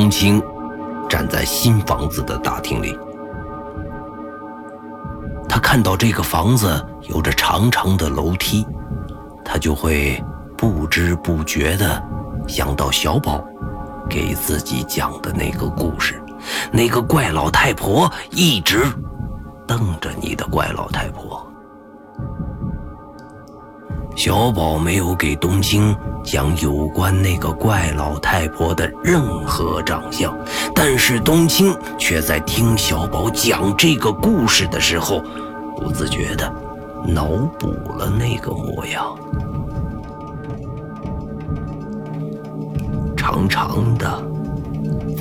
冬青站在新房子的大厅里，他看到这个房子有着长长的楼梯，他就会不知不觉地想到小宝给自己讲的那个故事，那个怪老太婆一直瞪着你的怪老太婆。小宝没有给冬青讲有关那个怪老太婆的任何长相，但是冬青却在听小宝讲这个故事的时候，不自觉地脑补了那个模样：长长的、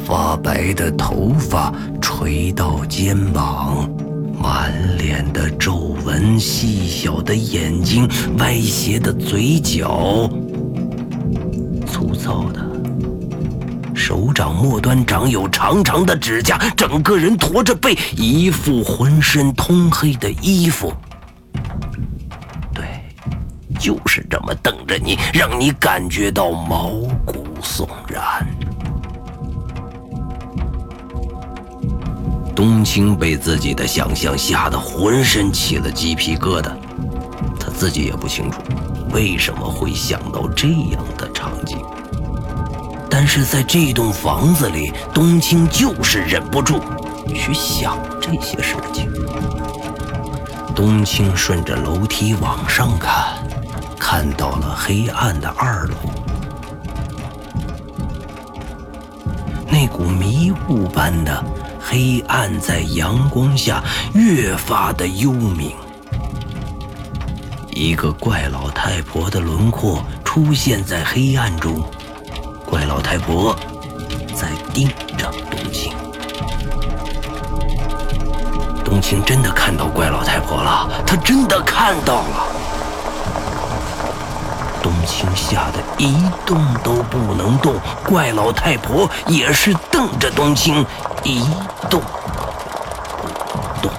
发白的头发垂到肩膀。满脸的皱纹，细小的眼睛，歪斜的嘴角，粗糙的手掌末端长有长长的指甲，整个人驼着背，一副浑身通黑的衣服。对，就是这么瞪着你，让你感觉到毛骨悚然。冬青被自己的想象吓得浑身起了鸡皮疙瘩，他自己也不清楚为什么会想到这样的场景，但是在这栋房子里，冬青就是忍不住去想这些事情。冬青顺着楼梯往上看，看到了黑暗的二楼，那股迷雾般的。黑暗在阳光下越发的幽冥。一个怪老太婆的轮廓出现在黑暗中，怪老太婆在盯着冬青。冬青真的看到怪老太婆了，她真的看到了。吓得一动都不能动，怪老太婆也是瞪着冬青。一动不动，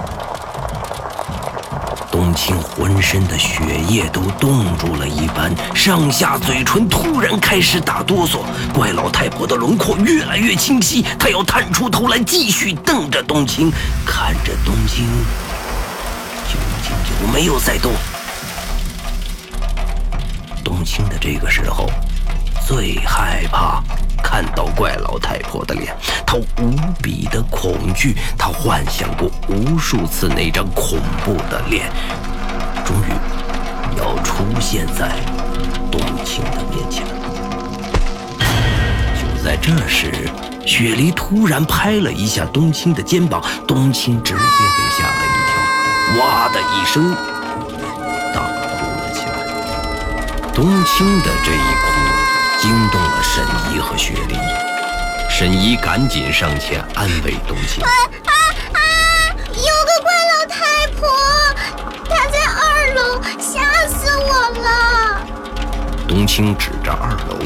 冬青浑身的血液都冻住了一般，上下嘴唇突然开始打哆嗦。怪老太婆的轮廓越来越清晰，她要探出头来继续瞪着冬青，看着冬青究竟有没有在动。冬青的这个时候最害怕。看到怪老太婆的脸，他无比的恐惧。他幻想过无数次那张恐怖的脸，终于要出现在冬青的面前。就在这时，雪梨突然拍了一下冬青的肩膀，冬青直接被吓了一跳，哇的一声冬青的这一哭。惊动了沈怡和雪莉，沈怡赶紧上前安慰冬青：“啊啊啊！有个怪老太婆，她在二楼，吓死我了！”冬青指着二楼，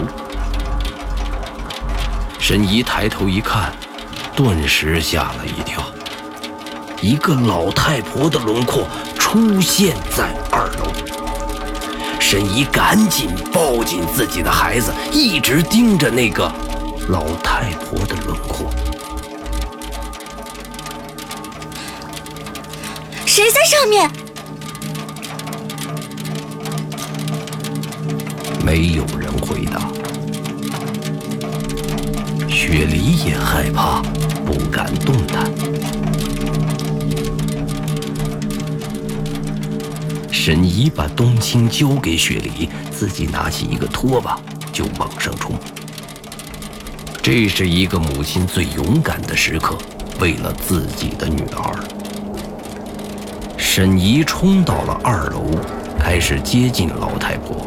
沈怡抬头一看，顿时吓了一跳，一个老太婆的轮廓出现在二楼。沈怡赶紧抱紧自己的孩子，一直盯着那个老太婆的轮廓。谁在上面？没有人回答。雪梨也害怕，不敢动弹。沈怡把冬青交给雪梨，自己拿起一个拖把就往上冲。这是一个母亲最勇敢的时刻，为了自己的女儿。沈怡冲到了二楼，开始接近老太婆，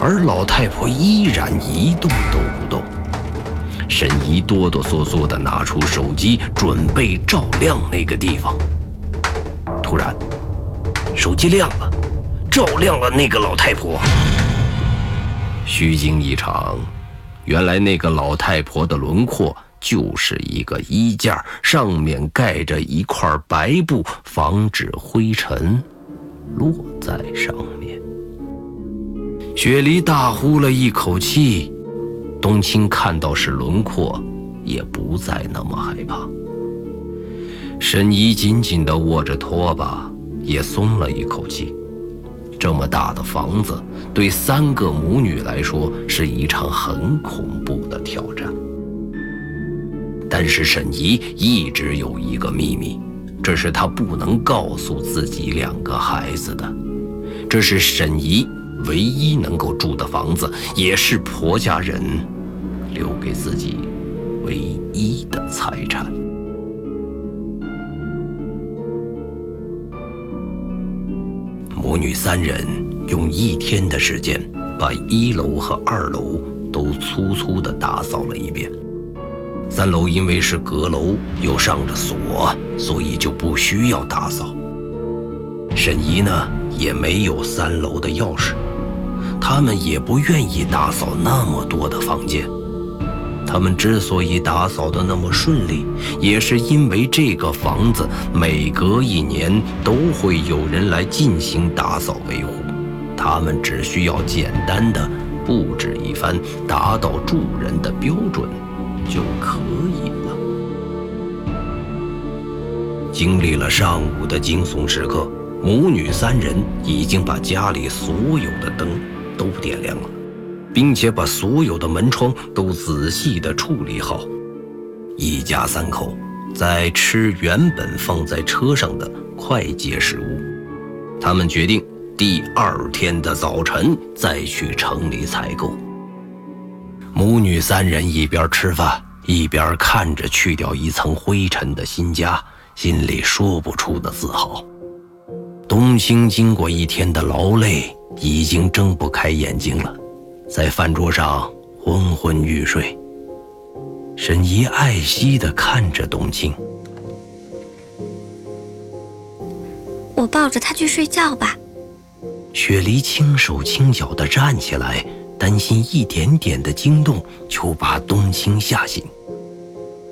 而老太婆依然一动都不动。沈怡哆哆嗦嗦地拿出手机，准备照亮那个地方。突然，手机亮了，照亮了那个老太婆。虚惊一场，原来那个老太婆的轮廓就是一个衣架，上面盖着一块白布，防止灰尘落在上面。雪梨大呼了一口气，冬青看到是轮廓，也不再那么害怕。沈怡紧紧地握着拖把，也松了一口气。这么大的房子，对三个母女来说是一场很恐怖的挑战。但是沈怡一直有一个秘密，这是她不能告诉自己两个孩子的。这是沈怡。唯一能够住的房子，也是婆家人留给自己唯一的财产。母女三人用一天的时间，把一楼和二楼都粗粗的打扫了一遍。三楼因为是阁楼，又上着锁，所以就不需要打扫。沈怡呢，也没有三楼的钥匙。他们也不愿意打扫那么多的房间。他们之所以打扫的那么顺利，也是因为这个房子每隔一年都会有人来进行打扫维护，他们只需要简单的布置一番，达到住人的标准就可以了。经历了上午的惊悚时刻，母女三人已经把家里所有的灯。都点亮了，并且把所有的门窗都仔细地处理好。一家三口在吃原本放在车上的快捷食物。他们决定第二天的早晨再去城里采购。母女三人一边吃饭，一边看着去掉一层灰尘的新家，心里说不出的自豪。冬青经过一天的劳累。已经睁不开眼睛了，在饭桌上昏昏欲睡。沈怡爱惜地看着冬青，我抱着他去睡觉吧。雪梨轻手轻脚地站起来，担心一点点的惊动就把冬青吓醒。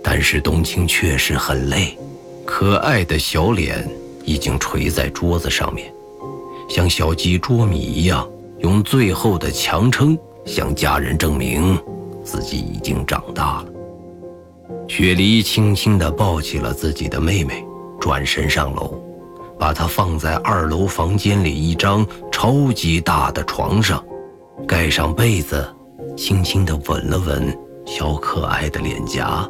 但是冬青确实很累，可爱的小脸已经垂在桌子上面。像小鸡捉米一样，用最后的强撑向家人证明自己已经长大了。雪梨轻轻地抱起了自己的妹妹，转身上楼，把她放在二楼房间里一张超级大的床上，盖上被子，轻轻地吻了吻小可爱的脸颊，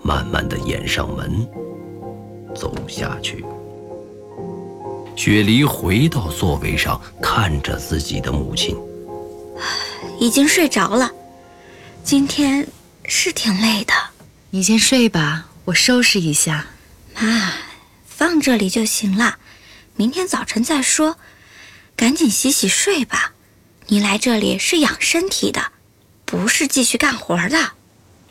慢慢地掩上门，走下去。雪梨回到座位上，看着自己的母亲，已经睡着了。今天是挺累的，你先睡吧，我收拾一下。妈，放这里就行了，明天早晨再说。赶紧洗洗睡吧。你来这里是养身体的，不是继续干活的。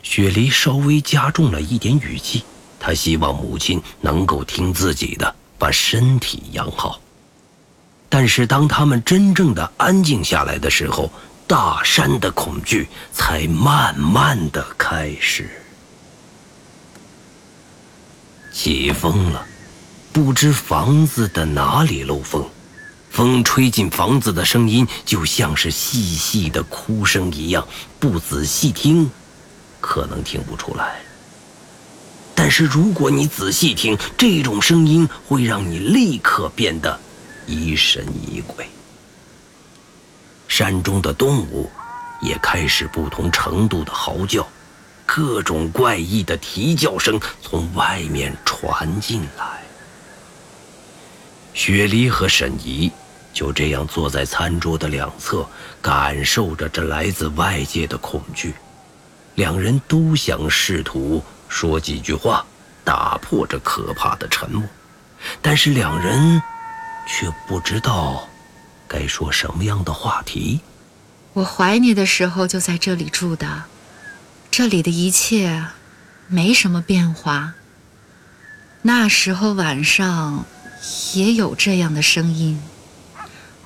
雪梨稍微加重了一点语气，她希望母亲能够听自己的。把身体养好。但是当他们真正的安静下来的时候，大山的恐惧才慢慢的开始。起风了，不知房子的哪里漏风，风吹进房子的声音就像是细细的哭声一样，不仔细听，可能听不出来。是如果你仔细听，这种声音会让你立刻变得疑神疑鬼。山中的动物也开始不同程度的嚎叫，各种怪异的啼叫声从外面传进来。雪梨和沈怡就这样坐在餐桌的两侧，感受着这来自外界的恐惧。两人都想试图。说几句话，打破这可怕的沉默，但是两人却不知道该说什么样的话题。我怀你的时候就在这里住的，这里的一切没什么变化。那时候晚上也有这样的声音，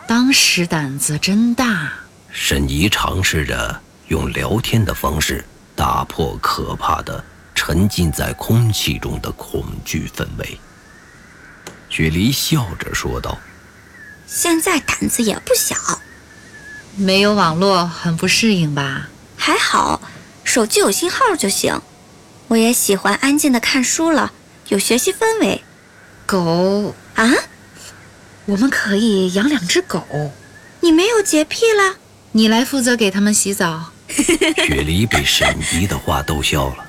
当时胆子真大。沈怡尝试着用聊天的方式打破可怕的。沉浸在空气中的恐惧氛围。雪梨笑着说道：“现在胆子也不小。”没有网络很不适应吧？还好，手机有信号就行。我也喜欢安静的看书了，有学习氛围。狗啊，我们可以养两只狗。你没有洁癖了？你来负责给他们洗澡。雪梨被沈怡的话逗笑了，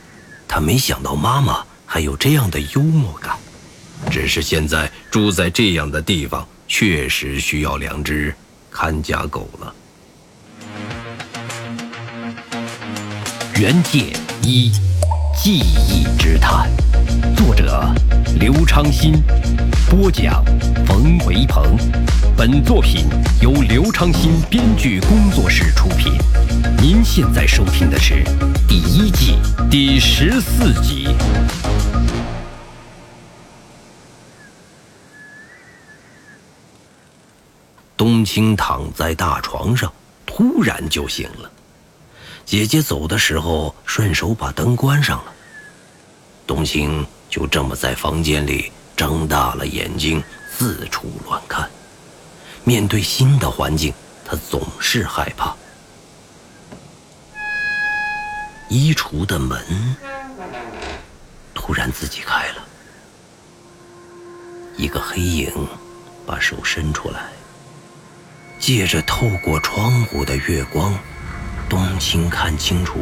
他没想到妈妈还有这样的幽默感。只是现在住在这样的地方，确实需要两只看家狗了。原界一，记忆之谈，作者刘昌新，播讲冯维鹏。本作品由刘昌新编剧工作室出品。您现在收听的是第一季第十四集。冬青躺在大床上，突然就醒了。姐姐走的时候，顺手把灯关上了。冬青就这么在房间里睁大了眼睛，四处乱看。面对新的环境，他总是害怕。衣橱的门突然自己开了，一个黑影把手伸出来。借着透过窗户的月光，冬青看清楚，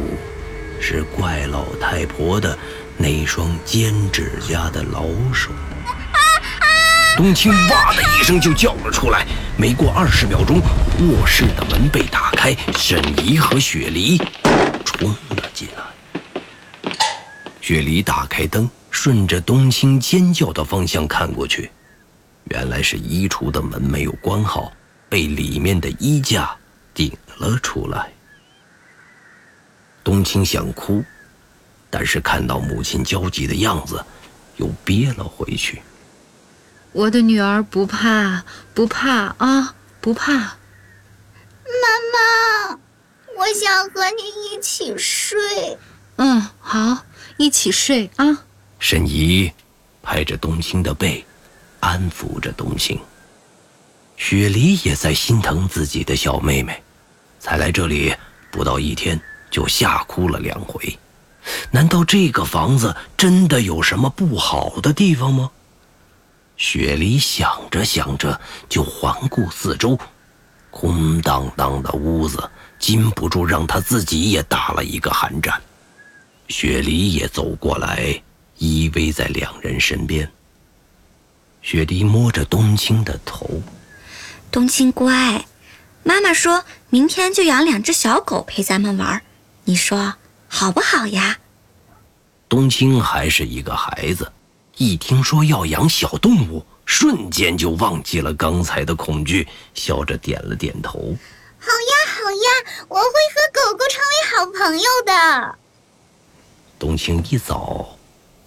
是怪老太婆的那双尖指甲的老手。冬青哇的一声就叫了出来。没过二十秒钟，卧室的门被打开，沈怡和雪梨冲了进来。雪梨打开灯，顺着冬青尖叫的方向看过去，原来是衣橱的门没有关好。被里面的衣架顶了出来。冬青想哭，但是看到母亲焦急的样子，又憋了回去。我的女儿不怕，不怕啊，不怕。妈妈，我想和你一起睡。嗯，好，一起睡啊。沈怡拍着冬青的背，安抚着冬青。雪梨也在心疼自己的小妹妹，才来这里不到一天就吓哭了两回。难道这个房子真的有什么不好的地方吗？雪梨想着想着就环顾四周，空荡荡的屋子禁不住让她自己也打了一个寒战。雪梨也走过来，依偎在两人身边。雪梨摸着冬青的头。冬青乖，妈妈说明天就养两只小狗陪咱们玩，你说好不好呀？冬青还是一个孩子，一听说要养小动物，瞬间就忘记了刚才的恐惧，笑着点了点头。好呀，好呀，我会和狗狗成为好朋友的。冬青一早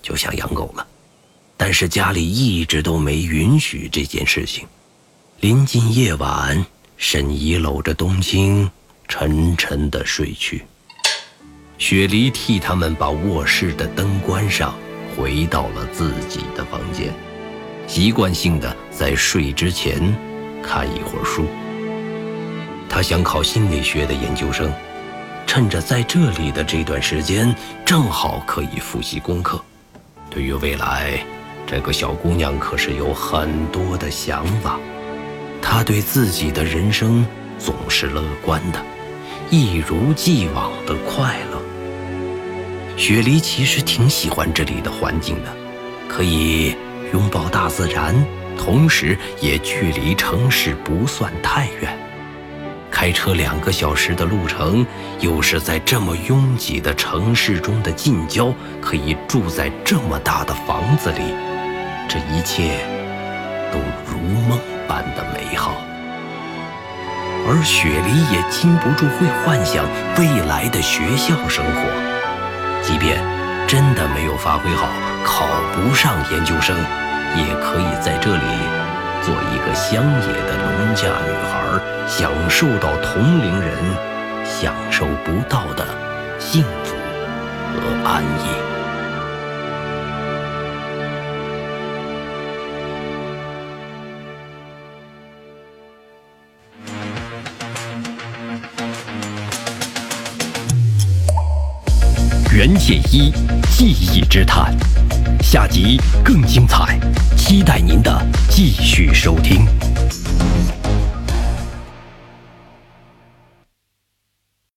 就想养狗了，但是家里一直都没允许这件事情。临近夜晚，沈怡搂着冬青，沉沉的睡去。雪梨替他们把卧室的灯关上，回到了自己的房间，习惯性的在睡之前看一会儿书。他想考心理学的研究生，趁着在这里的这段时间，正好可以复习功课。对于未来，这个小姑娘可是有很多的想法。她对自己的人生总是乐观的，一如既往的快乐。雪梨其实挺喜欢这里的环境的，可以拥抱大自然，同时也距离城市不算太远。开车两个小时的路程，又是在这么拥挤的城市中的近郊，可以住在这么大的房子里，这一切都如梦。般的美好，而雪梨也禁不住会幻想未来的学校生活。即便真的没有发挥好，考不上研究生，也可以在这里做一个乡野的农家女孩，享受到同龄人享受不到的幸福和安逸。解一记忆之谈，下集更精彩，期待您的继续收听。